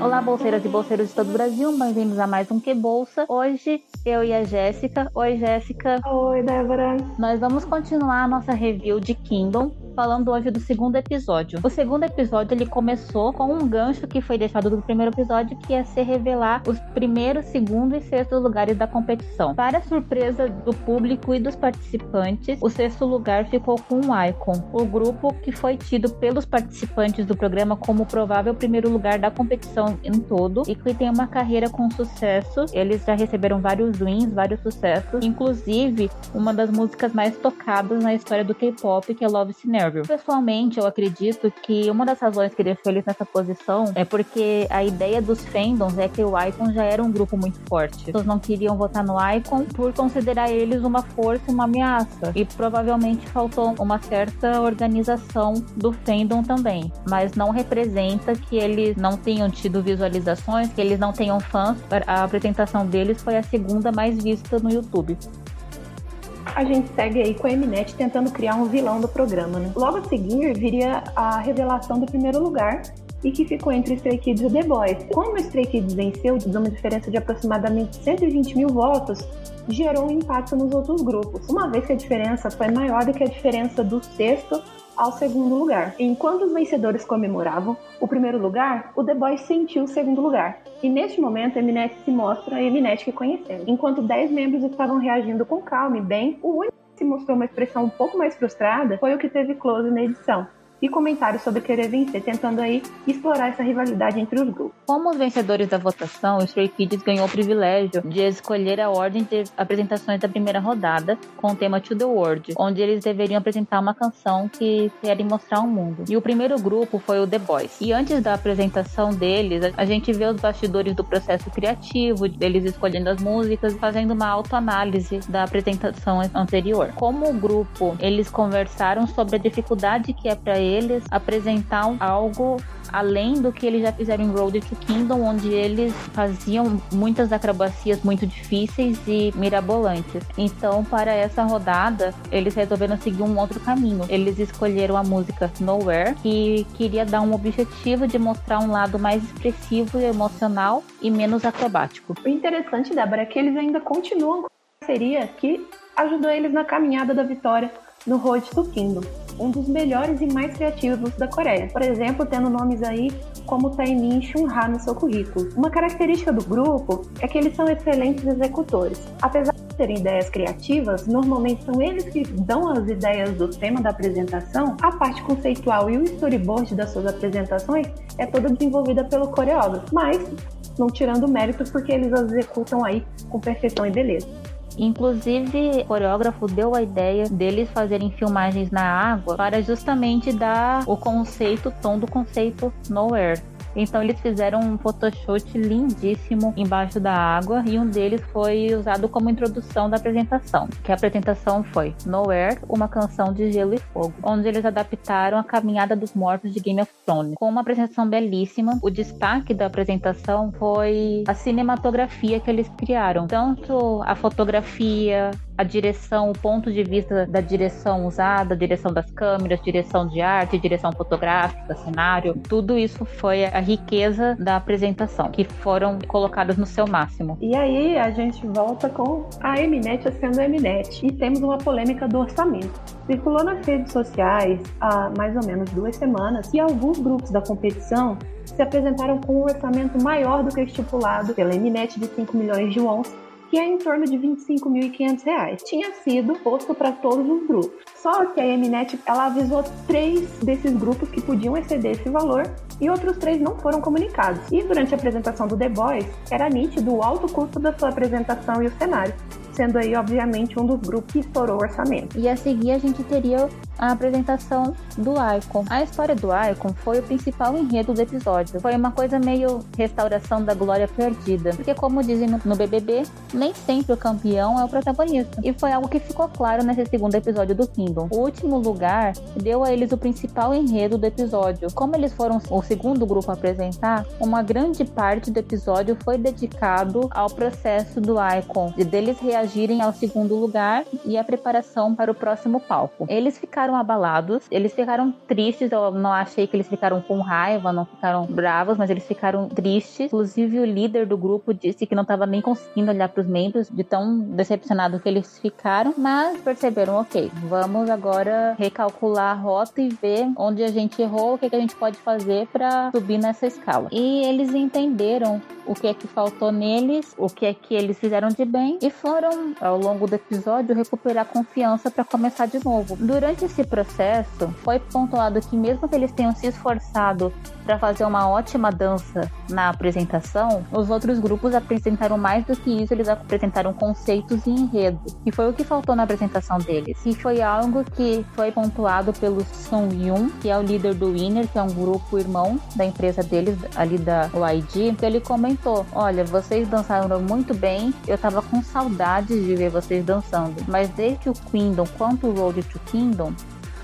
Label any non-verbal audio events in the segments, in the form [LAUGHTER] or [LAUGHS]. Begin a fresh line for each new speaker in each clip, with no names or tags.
Olá, bolseiras e bolseiros de todo o Brasil, bem-vindos a mais um Que Bolsa. Hoje, eu e a Jéssica. Oi, Jéssica.
Oi, Débora.
Nós vamos continuar a nossa review de Kingdom, falando hoje do segundo episódio. O segundo episódio ele começou com um gancho que foi deixado do primeiro episódio, que é se revelar os primeiros, segundo e sexto lugares da competição. Para surpresa do público e dos participantes, o sexto lugar ficou com o Icon, o grupo que foi tido pelos participantes do programa como provável primeiro lugar da competição em todo e que tem uma carreira com sucesso. Eles já receberam vários wins, vários sucessos, inclusive uma das músicas mais tocadas na história do K-pop, que é Love Scenario. Pessoalmente, eu acredito que uma das razões que deixou eles nessa posição é porque a ideia dos fandoms é que o Icon já era um grupo muito forte. Pessoas não queriam votar no Icon por considerar eles uma força, uma ameaça. E provavelmente faltou uma certa organização do fandom também. Mas não representa que eles não tenham tido visualizações, que eles não tenham fãs. A apresentação deles foi a segunda mais vista no YouTube
a gente segue aí com a Eminet tentando criar um vilão do programa, né? Logo a seguir viria a revelação do primeiro lugar, e que ficou entre Stray Kids e The Boys. Como o Stray Kids venceu, de uma diferença de aproximadamente 120 mil votos, gerou um impacto nos outros grupos, uma vez que a diferença foi maior do que a diferença do sexto ao segundo lugar. Enquanto os vencedores comemoravam o primeiro lugar, o The Boys sentiu o segundo lugar. E neste momento, a Eminet se mostra a Eminet que conhecemos. Enquanto 10 membros estavam reagindo com calma e bem, o único que se mostrou uma expressão um pouco mais frustrada foi o que teve close na edição e comentários sobre querer vencer, tentando aí explorar essa rivalidade entre os grupos.
Como os vencedores da votação, o Stray Kids ganhou o privilégio de escolher a ordem de apresentações da primeira rodada com o tema To The World, onde eles deveriam apresentar uma canção que querem mostrar ao mundo. E o primeiro grupo foi o The Boys. E antes da apresentação deles, a gente vê os bastidores do processo criativo, deles escolhendo as músicas, fazendo uma autoanálise da apresentação anterior. Como o grupo, eles conversaram sobre a dificuldade que é para eles apresentar algo além do que eles já fizeram em Road to Kingdom, onde eles faziam muitas acrobacias muito difíceis e mirabolantes. Então, para essa rodada, eles resolveram seguir um outro caminho. Eles escolheram a música Nowhere, que queria dar um objetivo de mostrar um lado mais expressivo e emocional e menos acrobático.
O interessante, Débora, é que eles ainda continuam com a parceria que ajudou eles na caminhada da vitória no Road to Kingdom um dos melhores e mais criativos da Coreia. Por exemplo, tendo nomes aí como Taemin e Shunha no seu currículo. Uma característica do grupo é que eles são excelentes executores. Apesar de terem ideias criativas, normalmente são eles que dão as ideias do tema da apresentação. A parte conceitual e o storyboard das suas apresentações é toda desenvolvida pelo coreógrafo, mas não tirando mérito porque eles executam aí com perfeição e beleza.
Inclusive, o coreógrafo deu a ideia deles fazerem filmagens na água para justamente dar o conceito, o tom do conceito Nowhere. Então eles fizeram um photoshoot lindíssimo embaixo da água e um deles foi usado como introdução da apresentação, que a apresentação foi Nowhere, uma canção de gelo e fogo, onde eles adaptaram a caminhada dos mortos de Game of Thrones, com uma apresentação belíssima. O destaque da apresentação foi a cinematografia que eles criaram, tanto a fotografia, a direção, o ponto de vista da direção usada, direção das câmeras, direção de arte, direção fotográfica, cenário, tudo isso foi a riqueza da apresentação, que foram colocadas no seu máximo.
E aí a gente volta com a Eminet sendo a Eminet e temos uma polêmica do orçamento. Circulou nas redes sociais há mais ou menos duas semanas e alguns grupos da competição se apresentaram com um orçamento maior do que estipulado pela Eminet de 5 milhões de wons que é em torno de R$ 25.500. Tinha sido posto para todos os grupos. Só que a Eminet ela avisou três desses grupos que podiam exceder esse valor e outros três não foram comunicados. E durante a apresentação do The Boys, era nítido o alto custo da sua apresentação e o cenário sendo aí, obviamente, um dos grupos que estourou o orçamento.
E a seguir a gente teria a apresentação do Icon. A história do Icon foi o principal enredo do episódio. Foi uma coisa meio restauração da glória perdida. Porque, como dizem no BBB, nem sempre o campeão é o protagonista. E foi algo que ficou claro nesse segundo episódio do Kingdom. O último lugar deu a eles o principal enredo do episódio. Como eles foram o segundo grupo a apresentar, uma grande parte do episódio foi dedicado ao processo do Icon, de deles reagirem reagirem ao segundo lugar e a preparação para o próximo palco. Eles ficaram abalados, eles ficaram tristes, eu não achei que eles ficaram com raiva, não ficaram bravos, mas eles ficaram tristes. Inclusive o líder do grupo disse que não estava nem conseguindo olhar para os membros de tão decepcionado que eles ficaram, mas perceberam, ok, vamos agora recalcular a rota e ver onde a gente errou, o que, que a gente pode fazer para subir nessa escala. E eles entenderam o que é que faltou neles, o que é que eles fizeram de bem e foram, ao longo do episódio, recuperar confiança para começar de novo. Durante esse processo, foi pontuado que, mesmo que eles tenham se esforçado para fazer uma ótima dança na apresentação, os outros grupos apresentaram mais do que isso, eles apresentaram conceitos e enredos, e foi o que faltou na apresentação deles. E foi algo que foi pontuado pelo Sung Yun, que é o líder do Winner, que é um grupo irmão da empresa deles, ali da YG, que ele comentou: Olha, vocês dançaram muito bem, eu tava com saudade de ver vocês dançando, mas desde o Kingdom quanto o Road to Kingdom,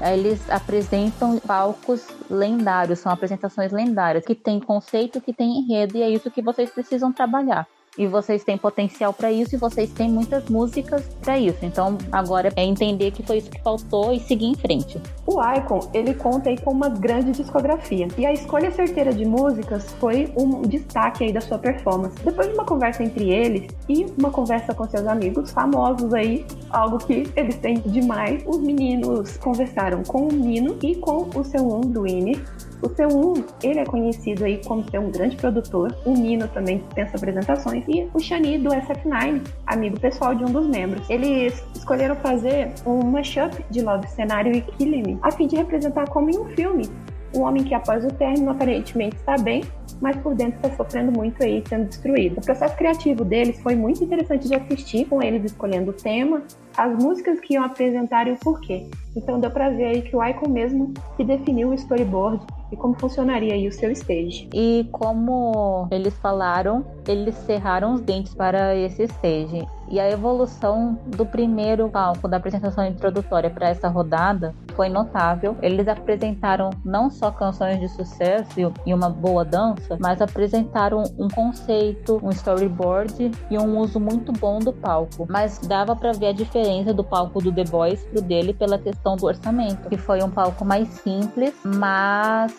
eles apresentam palcos lendários, são apresentações lendárias, que tem conceito, que tem enredo, e é isso que vocês precisam trabalhar e vocês têm potencial para isso e vocês têm muitas músicas para isso. Então agora é entender que foi isso que faltou e seguir em frente.
O Icon, ele conta aí com uma grande discografia e a escolha certeira de músicas foi um destaque aí da sua performance. Depois de uma conversa entre eles e uma conversa com seus amigos famosos aí, algo que eles têm demais, os meninos conversaram com o Nino e com o seu do Winnie o seu Um, ele é conhecido aí como ser um grande produtor. O Nino também dispensa apresentações. E o Shani do SF9, amigo pessoal de um dos membros. Eles escolheram fazer um mashup de Love Cenário e Killing a fim de representar como em um filme um homem que após o término aparentemente está bem, mas por dentro está sofrendo muito aí, sendo destruído. O processo criativo deles foi muito interessante de assistir, com eles escolhendo o tema, as músicas que iam apresentar e o porquê. Então deu pra ver aí que o Icon mesmo que definiu o storyboard e como funcionaria aí o seu stage.
E como eles falaram, eles cerraram os dentes para esse stage. E a evolução do primeiro palco da apresentação introdutória para essa rodada foi notável. Eles apresentaram não só canções de sucesso e uma boa dança, mas apresentaram um conceito, um storyboard e um uso muito bom do palco. Mas dava para ver a diferença do palco do The Boys pro dele pela questão do orçamento, que foi um palco mais simples, mas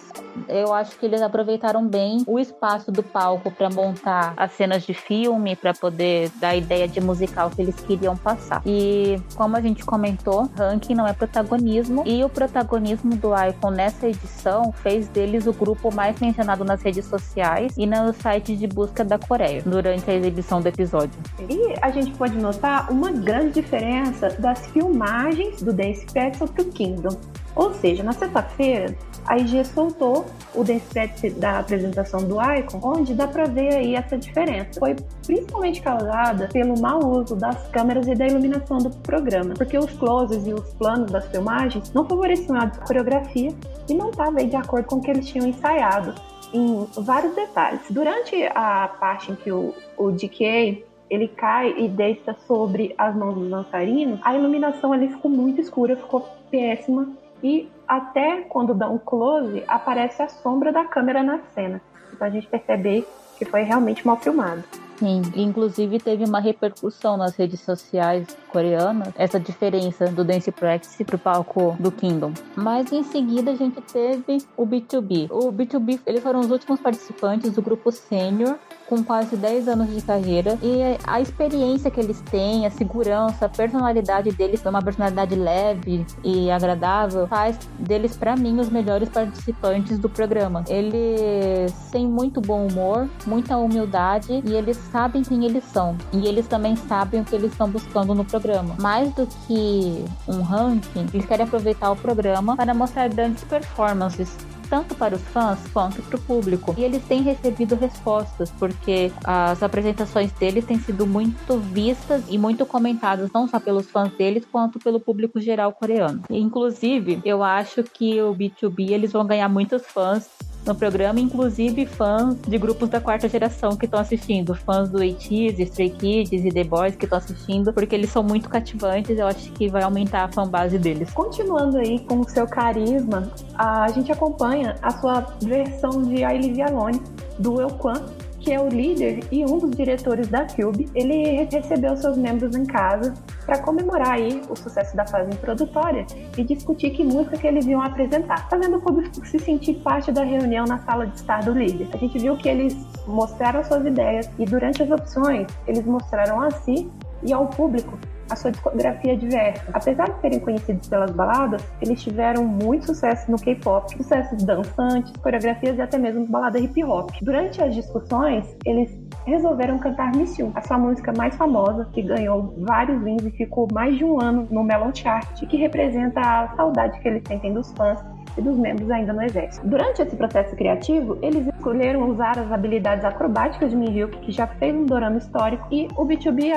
eu acho que eles aproveitaram bem o espaço do palco para montar as cenas de filme, para poder dar a ideia de musical que eles queriam passar. E como a gente comentou, ranking não é protagonismo, e o protagonismo do Icon nessa edição fez deles o grupo mais mencionado nas redes sociais e no site de busca da Coreia durante a exibição do episódio.
E a gente pode notar uma grande diferença das filmagens do Dance Pretzel pro Kingdom. Ou seja, na sexta-feira, a IG soltou o Dance da apresentação do Icon, onde dá para ver aí essa diferença. Foi principalmente causada pelo mau uso das câmeras e da iluminação do programa, porque os closes e os planos das filmagens não favoreciam a coreografia e não estava de acordo com o que eles tinham ensaiado em vários detalhes. Durante a parte em que o, o DK ele cai e deita sobre as mãos dos dançarinos, a iluminação ali ficou muito escura, ficou péssima e até quando dá um close, aparece a sombra da câmera na cena. Então a gente percebe que foi realmente mal filmado.
Sim, inclusive teve uma repercussão nas redes sociais coreanas, essa diferença do Dance Practice pro palco do Kingdom. Mas em seguida a gente teve o B2B. O B2B, eles foram os últimos participantes do grupo sênior com quase 10 anos de carreira e a experiência que eles têm, a segurança, a personalidade deles, uma personalidade leve e agradável, faz deles para mim os melhores participantes do programa. Eles têm muito bom humor, muita humildade e eles sabem quem eles são e eles também sabem o que eles estão buscando no programa. Mais do que um ranking, eles querem aproveitar o programa para mostrar grandes performances tanto para os fãs quanto para o público. E eles têm recebido respostas, porque as apresentações deles têm sido muito vistas e muito comentadas, não só pelos fãs deles, quanto pelo público geral coreano. Inclusive, eu acho que o B2B eles vão ganhar muitos fãs no programa, inclusive fãs de grupos da quarta geração que estão assistindo, fãs do ATEEZ, Stray Kids e The Boys que estão assistindo, porque eles são muito cativantes, eu acho que vai aumentar a fanbase deles.
Continuando aí com o seu carisma, a gente acompanha a sua versão de I Live Alone do Kwan que é o líder e um dos diretores da Cube, ele recebeu seus membros em casa para comemorar aí o sucesso da fase introdutória e discutir que música que eles iam apresentar, fazendo o público se sentir parte da reunião na sala de estar do líder. A gente viu que eles mostraram suas ideias e durante as opções eles mostraram a si e ao público a sua discografia diversa. Apesar de serem conhecidos pelas baladas, eles tiveram muito sucesso no K-pop, sucessos dançantes, coreografias e até mesmo balada hip hop. Durante as discussões, eles resolveram cantar Miss You, a sua música mais famosa, que ganhou vários wins e ficou mais de um ano no Melon Chart, que representa a saudade que eles sentem dos fãs e dos membros ainda no exército. Durante esse processo criativo, eles escolheram usar as habilidades acrobáticas de Minhyuk, que já fez um dorama histórico, e o B2B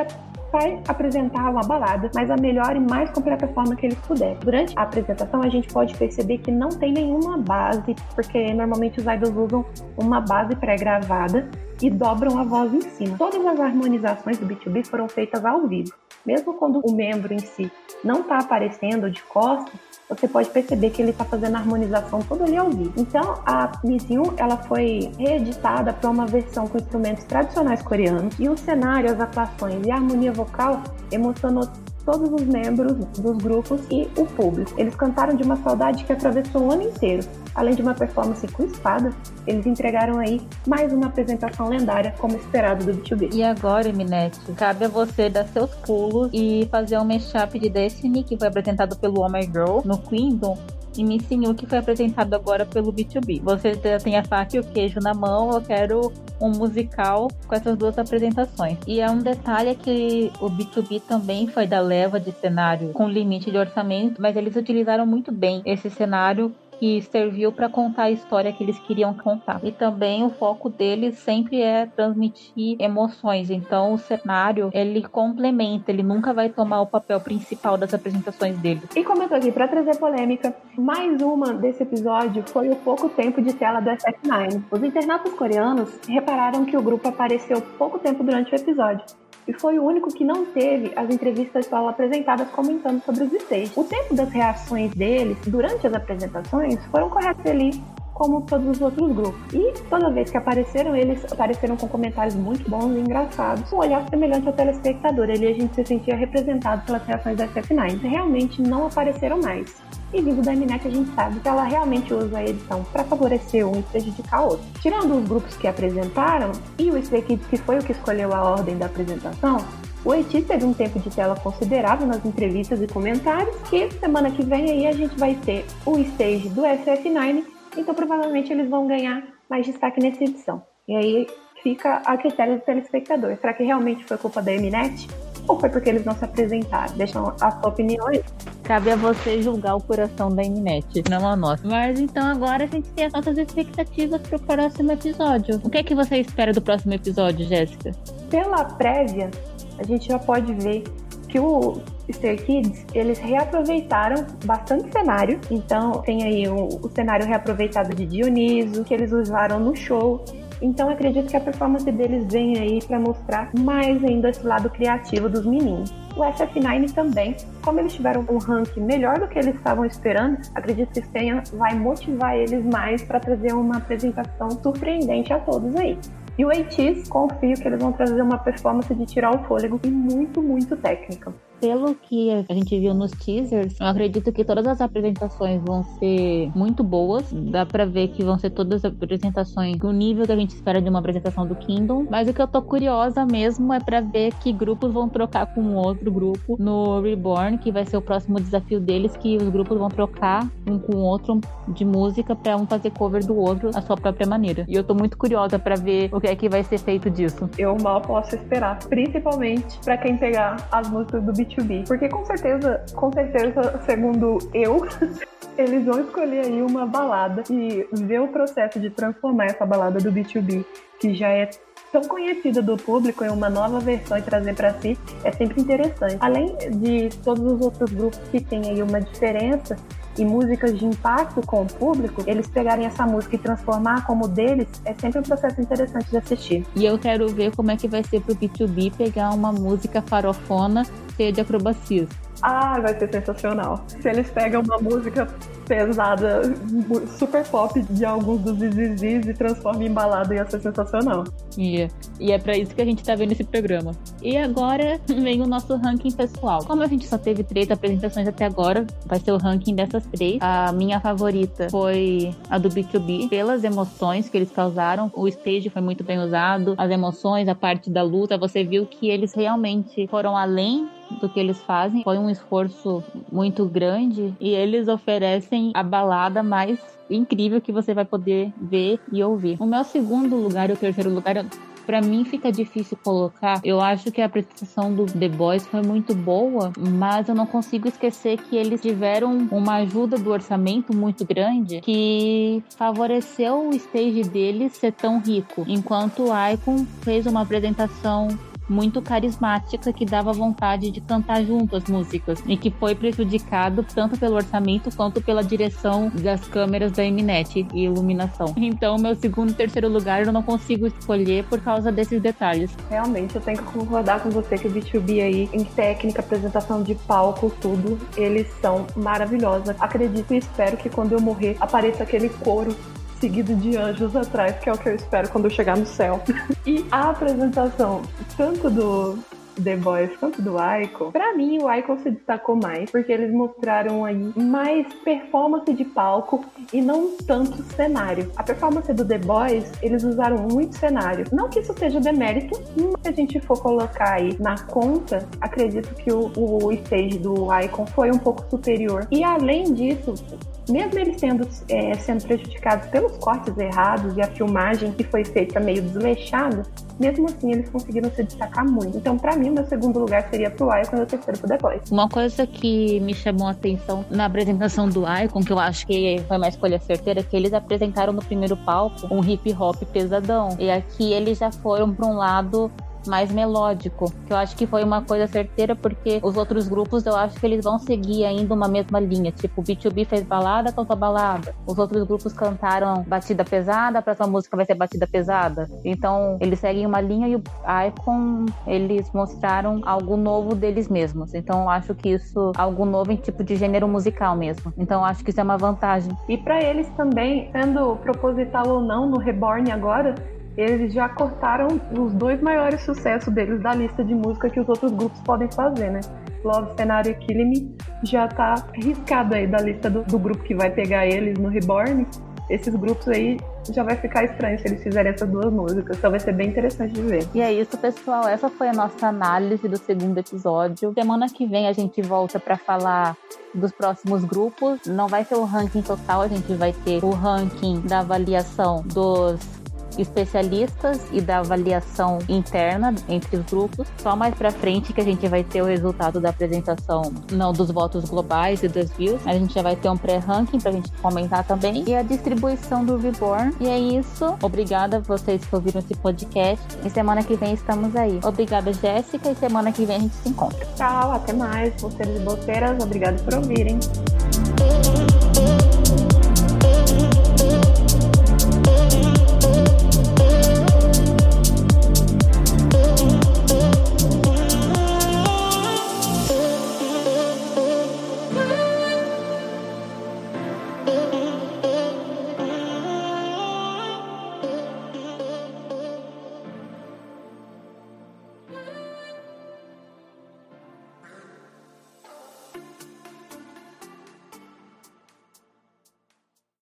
vai apresentar uma balada, mas a melhor e mais completa forma que eles puderem. Durante a apresentação, a gente pode perceber que não tem nenhuma base, porque normalmente os idols usam uma base pré-gravada e dobram a voz em cima. Todas as harmonizações do B2B foram feitas ao vivo. Mesmo quando o membro em si não está aparecendo de costas, você pode perceber que ele está fazendo a harmonização toda ali ao vivo. Então, a Miss ela foi reeditada para uma versão com instrumentos tradicionais coreanos e o cenário, as atuações e a harmonia vocal emocionou todos os membros dos grupos e o público. Eles cantaram de uma saudade que atravessou o ano inteiro. Além de uma performance com espada, eles entregaram aí mais uma apresentação lendária, como esperado do B2B.
E agora, Eminete, cabe a você dar seus pulos e fazer um mashup de Destiny, que foi apresentado pelo Homer Girl no Queendom, e me ensinou que foi apresentado agora pelo B2B. Você tem a faca e o queijo na mão, eu quero um musical com essas duas apresentações. E é um detalhe que o B2B também foi da leva de cenário com limite de orçamento, mas eles utilizaram muito bem esse cenário que serviu para contar a história que eles queriam contar. E também o foco deles sempre é transmitir emoções. Então o cenário ele complementa, ele nunca vai tomar o papel principal das apresentações deles.
E tô aqui para trazer polêmica, mais uma desse episódio foi o pouco tempo de tela do SF9. Os internautas coreanos repararam que o grupo apareceu pouco tempo durante o episódio e foi o único que não teve as entrevistas solo apresentadas comentando sobre os stages. O tempo das reações deles durante as apresentações foram corretos ali como todos os outros grupos. E toda vez que apareceram, eles apareceram com comentários muito bons e engraçados, um olhar semelhante ao telespectador. Ali a gente se sentia representado pelas reações da SF9. Realmente não apareceram mais. E vindo da Mnet, a gente sabe que ela realmente usa a edição para favorecer um e prejudicar outro. Tirando os grupos que apresentaram e o Stray Kids, que foi o que escolheu a ordem da apresentação, o Eti teve um tempo de tela considerável nas entrevistas e comentários, que semana que vem aí a gente vai ter o stage do SF9, então provavelmente eles vão ganhar mais destaque nessa edição. E aí fica a critério do telespectador. Será que realmente foi culpa da Mnet? Ou foi porque eles não se apresentaram? Deixam a sua opinião aí.
Cabe a você julgar o coração da Mnet, não a nossa. Mas então agora a gente tem as nossas expectativas para o próximo episódio. O que é que você espera do próximo episódio, Jéssica?
Pela prévia, a gente já pode ver que o Stray Kids, eles reaproveitaram bastante cenário. Então, tem aí o, o cenário reaproveitado de Dioniso, que eles usaram no show. Então acredito que a performance deles vem aí para mostrar mais ainda esse lado criativo dos meninos. O SF9 também, como eles tiveram um ranking melhor do que eles estavam esperando, acredito que tenha, vai motivar eles mais para trazer uma apresentação surpreendente a todos aí. E o ATs, confio que eles vão trazer uma performance de tirar o fôlego e muito, muito técnica
pelo que a gente viu nos teasers, eu acredito que todas as apresentações vão ser muito boas. Dá pra ver que vão ser todas as apresentações do nível que a gente espera de uma apresentação do Kingdom. Mas o que eu tô curiosa mesmo é pra ver que grupos vão trocar com outro grupo no Reborn, que vai ser o próximo desafio deles, que os grupos vão trocar um com o outro de música pra um fazer cover do outro à sua própria maneira. E eu tô muito curiosa pra ver o que é que vai ser feito disso.
Eu mal posso esperar, principalmente pra quem pegar as músicas do B2B. Porque com certeza, com certeza, segundo eu, [LAUGHS] eles vão escolher aí uma balada e ver o processo de transformar essa balada do B2B, que já é tão conhecida do público em uma nova versão e trazer para si é sempre interessante. Além de todos os outros grupos que têm aí uma diferença e músicas de impacto com o público, eles pegarem essa música e transformar como deles, é sempre um processo interessante de assistir.
E eu quero ver como é que vai ser pro B2B pegar uma música farofona cheia de acrobacias.
Ah, vai ser sensacional. Se eles pegam uma música pesada, super pop de alguns dos Zizis e transformam em balada, ia ser sensacional.
Yeah. E é para isso que a gente tá vendo esse programa. E agora [LAUGHS] vem o nosso ranking pessoal. Como a gente só teve três apresentações até agora, vai ser o ranking dessas três. A minha favorita foi a do B2B, pelas emoções que eles causaram. O stage foi muito bem usado, as emoções, a parte da luta. Você viu que eles realmente foram além do que eles fazem. Foi um esforço muito grande e eles oferecem a balada mais incrível que você vai poder ver e ouvir. O meu segundo lugar e o terceiro lugar para mim fica difícil colocar. Eu acho que a apresentação do The Boys foi muito boa, mas eu não consigo esquecer que eles tiveram uma ajuda do orçamento muito grande que favoreceu o stage deles ser tão rico, enquanto o Icon fez uma apresentação muito carismática que dava vontade de cantar junto as músicas e que foi prejudicado tanto pelo orçamento quanto pela direção das câmeras da Mnet e iluminação. Então, meu segundo e terceiro lugar eu não consigo escolher por causa desses detalhes.
Realmente, eu tenho que concordar com você que o B2B aí, em técnica, apresentação de palco, tudo, eles são maravilhosos. Acredito e espero que quando eu morrer apareça aquele coro seguido de anjos atrás, que é o que eu espero quando eu chegar no céu. e a apresentação, tanto do The Boys quanto do Icon, pra mim o Icon se destacou mais, porque eles mostraram aí mais performance de palco e não tanto cenário. A performance do The Boys, eles usaram muito cenário. Não que isso seja demérito, mas se a gente for colocar aí na conta, acredito que o, o stage do Icon foi um pouco superior. E além disso, mesmo eles sendo, é, sendo prejudicados pelos cortes errados e a filmagem que foi feita meio desleixada, mesmo assim eles conseguiram se destacar muito. Então, para mim, o meu segundo lugar seria pro Icon e o terceiro pro The Boys.
Uma coisa que me chamou a atenção na apresentação do Icon, que eu acho que foi uma escolha certeira, é que eles apresentaram no primeiro palco um hip hop pesadão. E aqui eles já foram para um lado mais melódico, que eu acho que foi uma coisa certeira porque os outros grupos eu acho que eles vão seguir ainda uma mesma linha, tipo o B2B fez balada, cantou balada. Os outros grupos cantaram batida pesada, a próxima música vai ser batida pesada. Então, eles seguem uma linha e o Icon, eles mostraram algo novo deles mesmos. Então, eu acho que isso algo novo em tipo de gênero musical mesmo. Então, eu acho que isso é uma vantagem.
E para eles também, sendo proposital ou não no Reborn agora, eles já cortaram os dois maiores sucessos deles da lista de música que os outros grupos podem fazer, né? Love, Cenário e Kill Me já tá riscado aí da lista do, do, grupo que vai pegar eles no Reborn. Esses grupos aí já vai ficar estranho se eles fizerem essas duas músicas, então vai ser bem interessante de ver.
E é isso, pessoal. Essa foi a nossa análise do segundo episódio. Semana que vem a gente volta para falar dos próximos grupos. Não vai ser o ranking total, a gente vai ter o ranking da avaliação dos especialistas e da avaliação interna entre os grupos. Só mais para frente que a gente vai ter o resultado da apresentação, não dos votos globais e das views. A gente já vai ter um pré-ranking pra gente comentar também. E a distribuição do Reborn. E é isso. Obrigada a vocês que ouviram esse podcast. E semana que vem estamos aí. Obrigada, Jéssica. E semana que vem a gente se encontra.
Tchau, até mais. Vocês boteiras, obrigado por ouvirem.